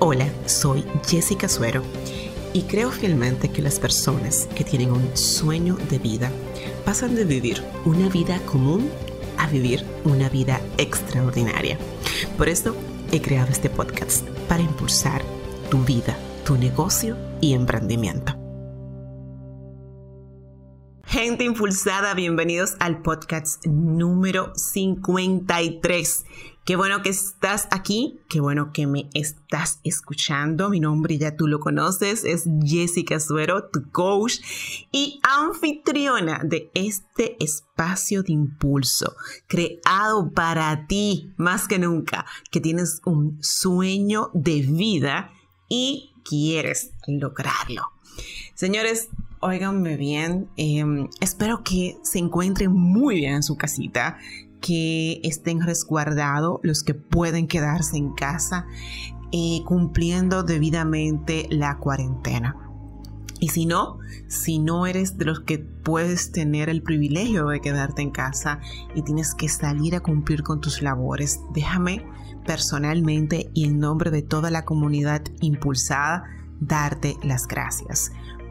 Hola, soy Jessica Suero y creo fielmente que las personas que tienen un sueño de vida pasan de vivir una vida común a vivir una vida extraordinaria. Por eso he creado este podcast para impulsar tu vida, tu negocio y emprendimiento. Gente impulsada, bienvenidos al podcast número 53. Qué bueno que estás aquí, qué bueno que me estás escuchando. Mi nombre ya tú lo conoces, es Jessica Suero, tu coach y anfitriona de este espacio de impulso creado para ti más que nunca, que tienes un sueño de vida y quieres lograrlo. Señores, óiganme bien, em, espero que se encuentren muy bien en su casita, que estén resguardados los que pueden quedarse en casa eh, cumpliendo debidamente la cuarentena. Y si no, si no eres de los que puedes tener el privilegio de quedarte en casa y tienes que salir a cumplir con tus labores, déjame personalmente y en nombre de toda la comunidad impulsada darte las gracias.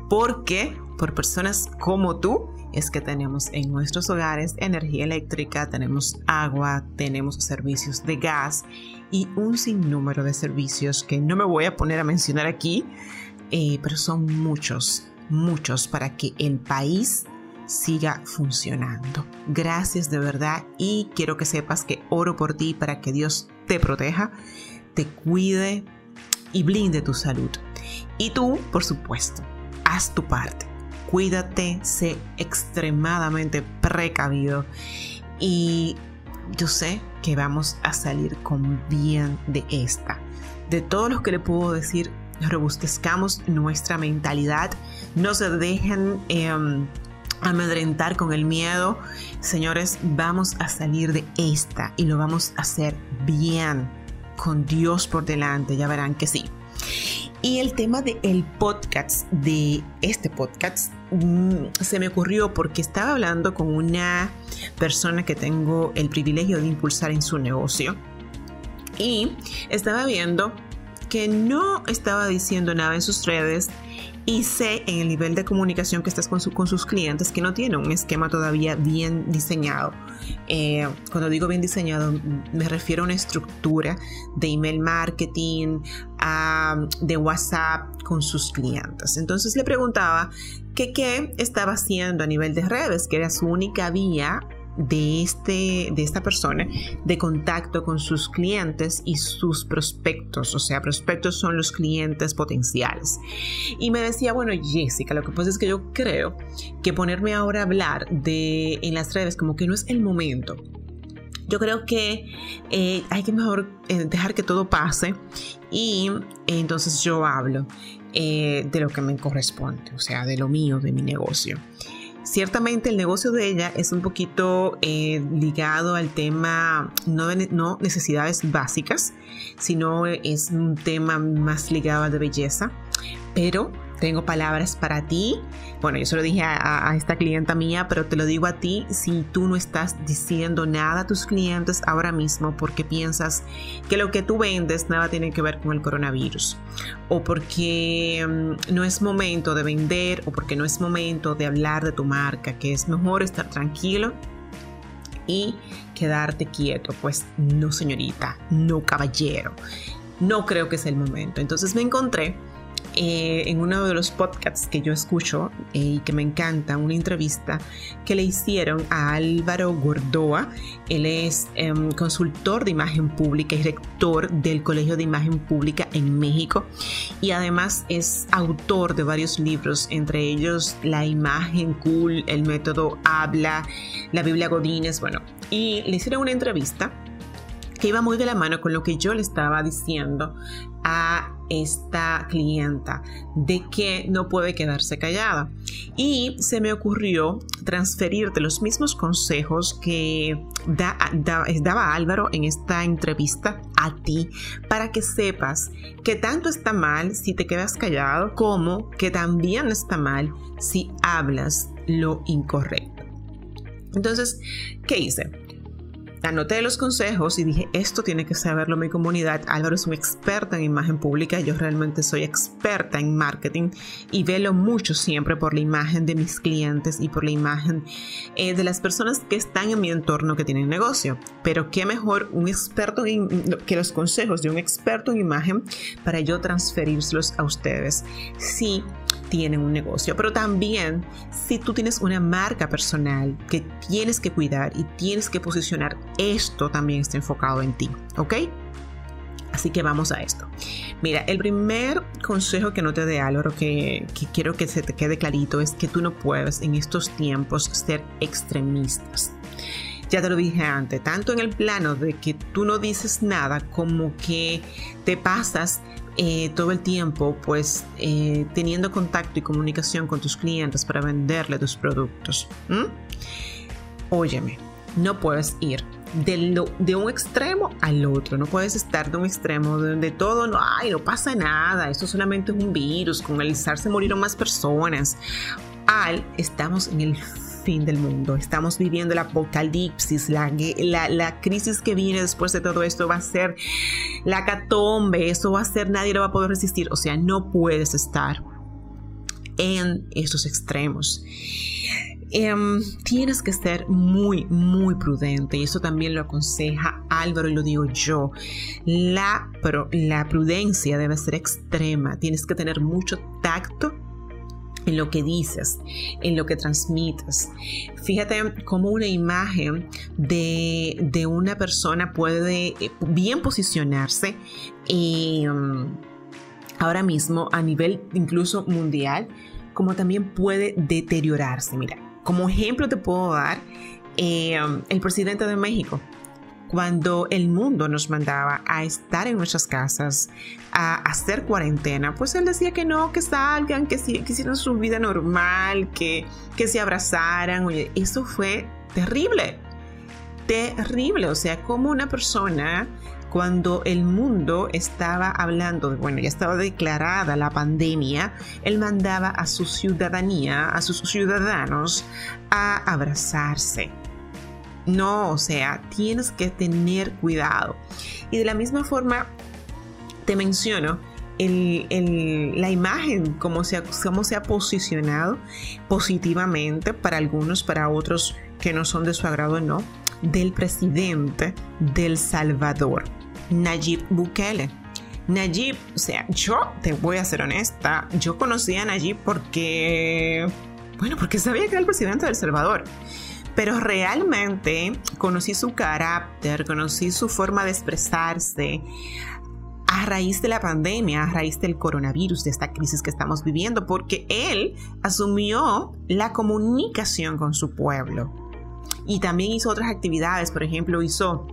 Porque por personas como tú es que tenemos en nuestros hogares energía eléctrica, tenemos agua, tenemos servicios de gas y un sinnúmero de servicios que no me voy a poner a mencionar aquí, eh, pero son muchos, muchos para que el país siga funcionando. Gracias de verdad y quiero que sepas que oro por ti para que Dios te proteja, te cuide y blinde tu salud. Y tú, por supuesto, haz tu parte cuídate, sé extremadamente precavido y yo sé que vamos a salir con bien de esta. De todos los que le puedo decir, robustezcamos nuestra mentalidad, no se dejen em, amedrentar con el miedo. Señores, vamos a salir de esta y lo vamos a hacer bien, con Dios por delante, ya verán que sí. Y el tema del el podcast, de este podcast, se me ocurrió porque estaba hablando con una persona que tengo el privilegio de impulsar en su negocio y estaba viendo que no estaba diciendo nada en sus redes y sé en el nivel de comunicación que estás con, con sus clientes que no tiene un esquema todavía bien diseñado. Eh, cuando digo bien diseñado, me refiero a una estructura de email marketing, de WhatsApp con sus clientes. Entonces le preguntaba que qué estaba haciendo a nivel de redes, que era su única vía de, este, de esta persona de contacto con sus clientes y sus prospectos. O sea, prospectos son los clientes potenciales. Y me decía, bueno, Jessica, lo que pasa es que yo creo que ponerme ahora a hablar de, en las redes como que no es el momento. Yo creo que eh, hay que mejor eh, dejar que todo pase y entonces yo hablo eh, de lo que me corresponde, o sea, de lo mío, de mi negocio. Ciertamente el negocio de ella es un poquito eh, ligado al tema, no, no necesidades básicas, sino es un tema más ligado a de belleza, pero tengo palabras para ti. Bueno, yo se lo dije a, esta clienta mía, pero te lo digo a ti si tú no estás diciendo nada a tus clientes ahora mismo porque piensas que lo que tú vendes nada tiene que ver con el coronavirus. O porque mm, no es momento de vender o porque no es momento de hablar de tu marca, que es mejor estar tranquilo y quedarte quieto. Pues no, señorita, no, caballero. No creo que es el momento. Entonces me encontré eh, en uno de los podcasts que yo escucho eh, y que me encanta, una entrevista que le hicieron a Álvaro Gordoa. Él es em, consultor de imagen pública y rector del Colegio de Imagen Pública en México y además es autor de varios libros, entre ellos La imagen cool, el método habla, la Biblia Godínez, bueno, y le hicieron una entrevista que iba muy de la mano con lo que yo le estaba diciendo a esta clienta de que no puede quedarse callada. Y se me ocurrió transferirte los mismos consejos que daba Álvaro en esta entrevista a ti para que sepas que tanto está mal si te quedas callado como que también está mal si hablas lo incorrecto. Entonces, ¿qué hice? Anoté los consejos y dije, esto tiene que saberlo mi comunidad. Álvaro es un experto en imagen pública, yo realmente soy experta en marketing y velo mucho siempre por la imagen de mis clientes y por la imagen eh, de las personas que están en mi entorno que tienen negocio. Pero qué mejor un experto en, que los consejos de un experto en imagen para yo transferírselos a ustedes. Si tienen un negocio, pero también si tú tienes una marca personal que tienes que cuidar y tienes que posicionar, esto también está enfocado en ti, ¿ok? Así que vamos a esto. Mira, el primer consejo que no te dé Álvaro, que, que quiero que se te quede clarito, es que tú no puedes en estos tiempos ser extremistas. Ya te lo dije antes, tanto en el plano de que tú no dices nada como que te pasas eh, todo el tiempo pues eh, teniendo contacto y comunicación con tus clientes para venderle tus productos. Óyeme, no puedes ir de, un extremo al otro. No puedes estar de un extremo donde todo no, ay, no pasa nada, esto solamente es un virus, con el SARS se murieron más personas. Al, estamos en el fin del mundo. Estamos viviendo el apocalipsis, la, la, crisis que viene después de todo esto va a ser la catombe, eso va a ser, nadie lo va a poder resistir. O sea, no puedes estar en estos extremos. Em, tienes que ser muy, muy prudente y eso también lo aconseja Álvaro y lo digo yo. La, pero la prudencia debe ser extrema, tienes que tener mucho tacto en lo que dices, en lo que transmites. Fíjate cómo una imagen de, una persona puede eh, bien posicionarse em, ahora mismo a nivel incluso mundial, como también puede deteriorarse. Mira, como ejemplo te puedo dar em, el presidente de México cuando el mundo nos mandaba a estar en nuestras casas, a hacer cuarentena, pues él decía que no, que salgan, que, hicieran su vida normal, que, que se abrazaran. Oye, eso fue terrible, terrible. O sea, como una persona cuando el mundo estaba hablando bueno, ya estaba declarada la pandemia, él mandaba a su ciudadanía, a sus ciudadanos, a abrazarse, no, o sea, tienes que tener cuidado. Y de la misma forma, te menciono la imagen, cómo se, cómo se ha posicionado positivamente para algunos, para otros que no son de su agrado, no, del presidente del Salvador, Nayib Bukele. Nayib, o sea, yo te voy a ser honesta, yo conocí a Nayib porque, bueno, porque sabía que era el presidente del Salvador pero realmente conocí su carácter, conocí su forma de expresarse a raíz de la pandemia, a raíz del coronavirus, de esta crisis que estamos viviendo, porque él asumió la comunicación con su pueblo y también hizo otras actividades, por ejemplo, hizo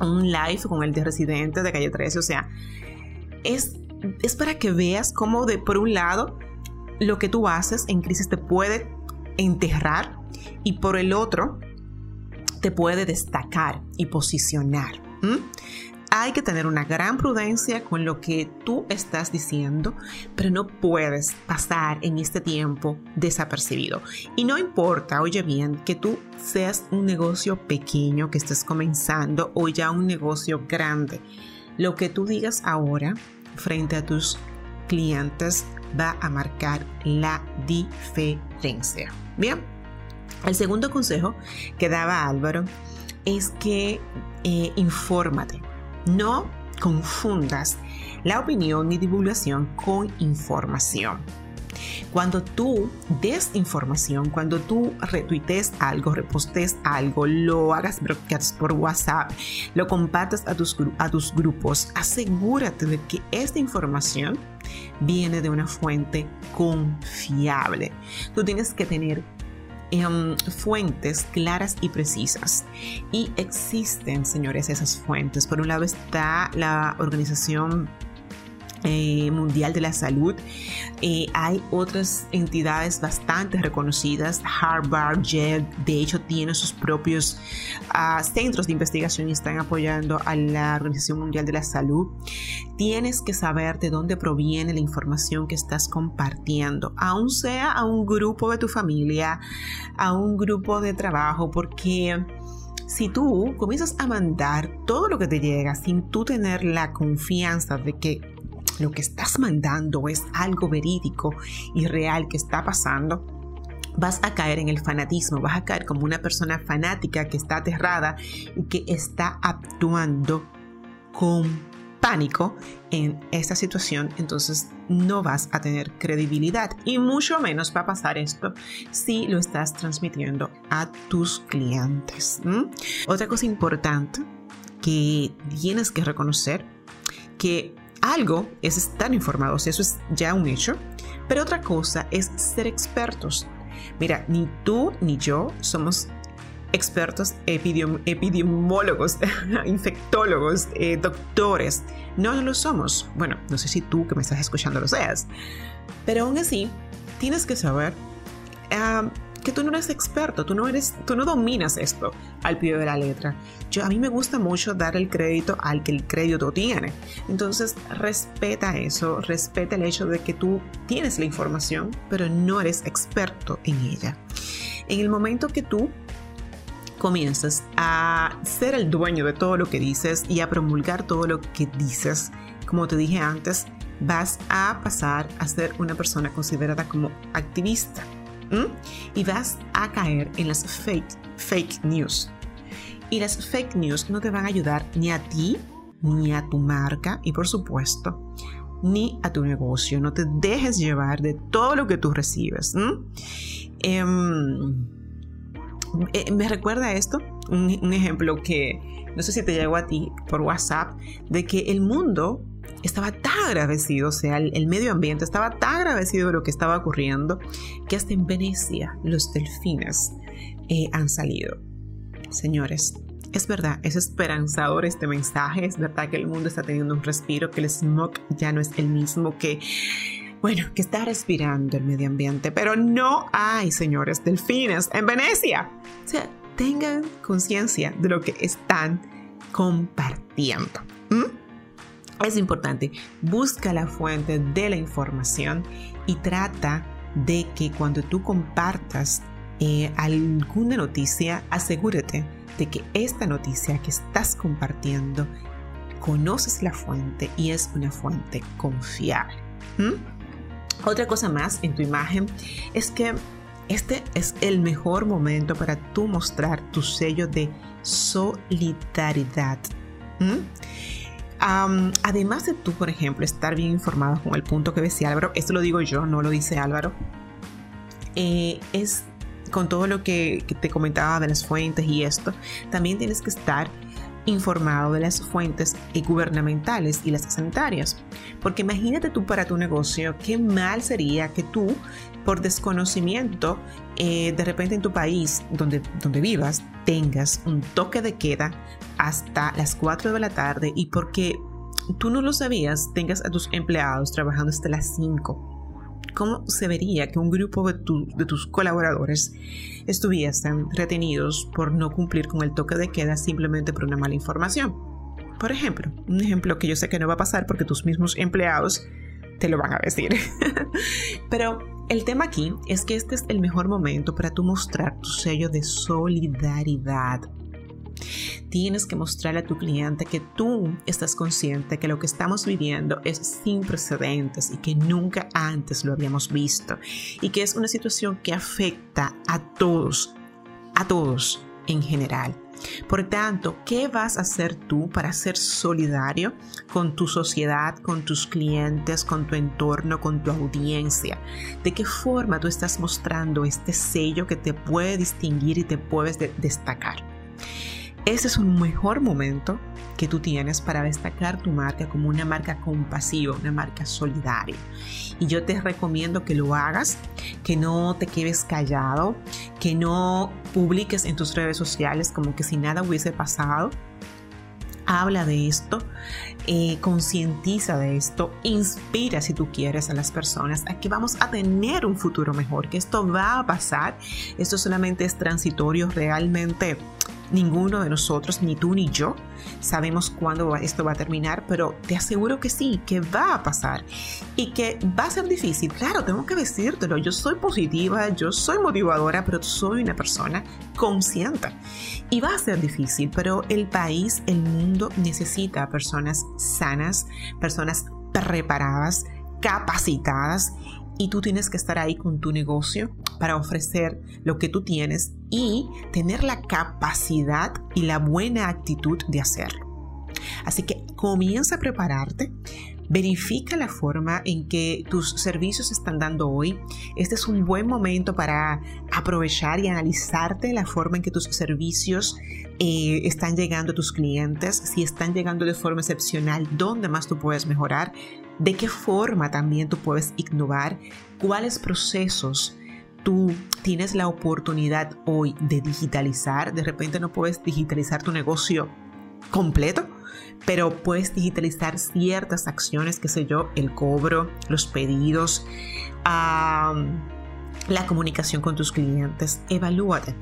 un live con el de residente de calle 13, o sea, es, es para que veas cómo de por un lado lo que tú haces en crisis te puede enterrar y por el otro te puede destacar y posicionar. Hay que tener una gran prudencia con lo que tú estás diciendo, pero no puedes pasar en este tiempo desapercibido. Y no importa, oye bien, que tú seas un negocio pequeño que estés comenzando o ya un negocio grande. Lo que tú digas ahora frente a tus clientes va a marcar la diferencia. Bien, el segundo consejo que daba Álvaro es que eh, infórmate, no confundas la opinión y divulgación con información. Cuando tú des información, cuando tú retuites algo, repostes algo, lo hagas por WhatsApp, lo compartas a tus, a tus grupos, asegúrate de que esta información viene de una fuente confiable. Tú tienes que tener em, fuentes claras y precisas. Y existen, señores, esas fuentes. Por un lado está la organización eh, Mundial de la Salud. Eh, hay otras entidades bastante reconocidas, Harvard, Yale, de hecho tiene sus propios ah, centros de investigación y están apoyando a la Organización Mundial de la Salud. Tienes que saber de dónde proviene la información que estás compartiendo, aun sea a un grupo de tu familia, a un grupo de trabajo, porque Si tú comienzas a mandar todo lo que te llega sin tú tener la confianza de que lo que estás mandando es algo verídico y real que está pasando, vas a caer en el fanatismo, vas a caer como una persona fanática que está aterrada y que está actuando con pánico en esta situación, entonces no vas a tener credibilidad y mucho menos va a pasar esto si lo estás transmitiendo a tus clientes. Otra cosa importante que tienes que reconocer que algo es estar informados, eso es ya un hecho, pero otra cosa es ser expertos. Mira, ni tú ni yo somos expertos epidemiólogos, infectólogos, eh, doctores. No, lo somos. Bueno, no sé si tú que me estás escuchando lo seas. Pero aún así, tienes que saber que tú no eres experto, tú no eres, tú no dominas esto al pie de la letra. Yo a mí me gusta mucho dar el crédito al que el crédito tiene. Entonces, respeta eso, respeta el hecho de que tú tienes la información, pero no eres experto en ella. En el momento que tú comienzas a ser el dueño de todo lo que dices y a promulgar todo lo que dices, como te dije antes, vas a pasar a ser una persona considerada como activista y vas a caer en las fake, fake news. Y las fake news no te van a ayudar ni a ti, ni a tu marca y por supuesto, ni a tu negocio. No te dejes llevar de todo lo que tú recibes. Eh, me recuerda esto, un, ejemplo que no sé si te llegó a ti por WhatsApp, de que el mundo estaba tan agradecido, o sea, el, medio ambiente estaba tan agradecido de lo que estaba ocurriendo, que hasta en Venecia los delfines eh, han salido. Señores, es verdad, es esperanzador este mensaje, es verdad que el mundo está teniendo un respiro, que el smog ya no es el mismo, que bueno, que está respirando el medio ambiente, pero no hay, señores, delfines en Venecia. O sea, tengan conciencia de lo que están compartiendo. Es importante, busca la fuente de la información y trata de que cuando tú compartas eh, alguna noticia, asegúrate de que esta noticia que estás compartiendo conoces la fuente y es una fuente confiable. Otra cosa más en tu imagen es que este es el mejor momento para tú mostrar tu sello de solidaridad. Además de tú, por ejemplo, estar bien informado con el punto que decía Álvaro, esto lo digo yo, no lo dice Álvaro, eh, es con todo lo que, que te comentaba de las fuentes y esto, también tienes que estar informado de las fuentes gubernamentales y las sanitarias. Porque imagínate tú para tu negocio, qué mal sería que tú, por desconocimiento, eh, de repente en tu país donde, donde vivas, tengas un toque de queda hasta las 4 de la tarde y porque tú no lo sabías, tengas a tus empleados trabajando hasta las 5 ¿Cómo se vería que un grupo de, tus colaboradores estuviesen retenidos por no cumplir con el toque de queda simplemente por una mala información? Por ejemplo, un ejemplo que yo sé que no va a pasar porque tus mismos empleados te lo van a decir. Pero el tema aquí es que este es el mejor momento para tú mostrar tu sello de solidaridad Tienes que mostrarle a tu cliente que tú estás consciente que lo que estamos viviendo es sin precedentes y que nunca antes lo habíamos visto y que es una situación que afecta a todos, a todos en general. Por tanto, ¿qué vas a hacer tú para ser solidario con tu sociedad, con tus clientes, con tu entorno, con tu audiencia? ¿De qué forma tú estás mostrando este sello que te puede distinguir y te puedes destacar? Ese es un mejor momento que tú tienes para destacar tu marca como una marca compasiva, una marca solidaria. Y yo te recomiendo que lo hagas, que no te quedes callado, que no publiques en tus redes sociales como que si nada hubiese pasado. Habla de esto, eh, concientiza de esto, inspira si tú quieres a las personas a que vamos a tener un futuro mejor, que esto va a pasar, esto solamente es transitorio, realmente Ninguno de nosotros, ni tú ni yo, sabemos cuándo esto va a terminar, pero te aseguro que sí, que va a pasar y que va a ser difícil. Claro, tengo que decírtelo, yo soy positiva, yo soy motivadora, pero soy una persona consciente. Y va a ser difícil, pero el país, el mundo necesita personas sanas, personas preparadas, capacitadas y tú tienes que estar ahí con tu negocio para ofrecer lo que tú tienes y tener la capacidad y la buena actitud de hacerlo. Así que comienza a prepararte, verifica la forma en que tus servicios están dando hoy. Este es un buen momento para aprovechar y analizarte la forma en que tus servicios eh, están llegando a tus clientes, si están llegando de forma excepcional, dónde más tú puedes mejorar, de qué forma también tú puedes innovar, cuáles procesos tú tienes la oportunidad hoy de digitalizar. De repente no puedes digitalizar tu negocio completo, pero puedes digitalizar ciertas acciones, qué sé yo, el cobro, los pedidos, la comunicación con tus clientes. Evalúate.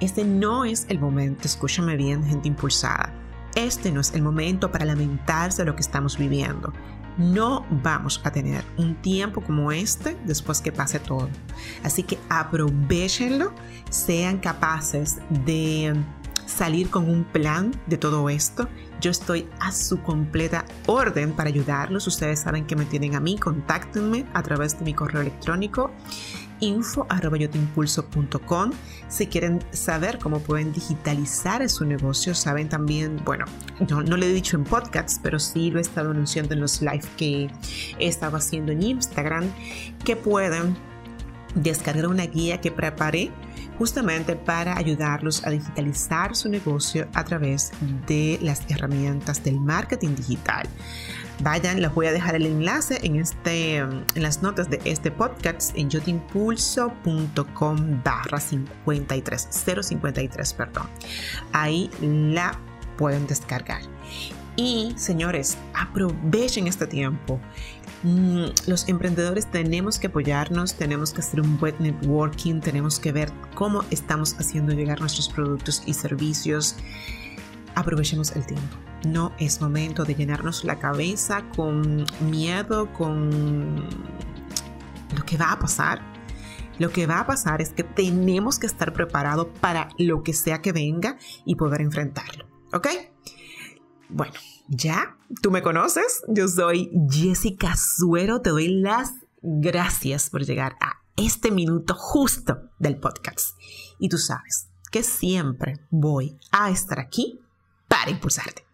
Este no es el momento, escúchame bien, gente impulsada. Este no es el momento para lamentarse de lo que estamos viviendo. No vamos a tener un tiempo como este después que pase todo. Así que aprovechenlo, sean capaces de salir con un plan de todo esto. Yo estoy a su completa orden para ayudarlos. Ustedes saben que me tienen a mí, contáctenme a través de mi correo electrónico info.yotimpulso.com. Si quieren saber cómo pueden digitalizar su negocio, saben también, bueno, no, no lo he dicho en podcasts, pero sí lo he estado anunciando en los live que he estado haciendo en Instagram, que pueden descargar una guía que preparé justamente para ayudarlos a digitalizar su negocio a través de las herramientas del marketing digital. Vayan, les voy a dejar el enlace en, este, en las notas de este podcast en yotimpulso.com barra 53, 053, perdón. Ahí la pueden descargar. Y señores, aprovechen este tiempo. Mm, los emprendedores tenemos que apoyarnos, tenemos que hacer un buen networking, tenemos que ver cómo estamos haciendo llegar nuestros productos y servicios. Aprovechemos el tiempo. No es momento de llenarnos la cabeza con miedo, con lo que va a pasar. Lo que va a pasar es que tenemos que estar preparados para lo que sea que venga y poder enfrentarlo. ¿Ok? Bueno, ya, tú me conoces. Yo soy Jessica Suero. Te doy las gracias por llegar a este minuto justo del podcast. Y tú sabes que siempre voy a estar aquí para impulsarte.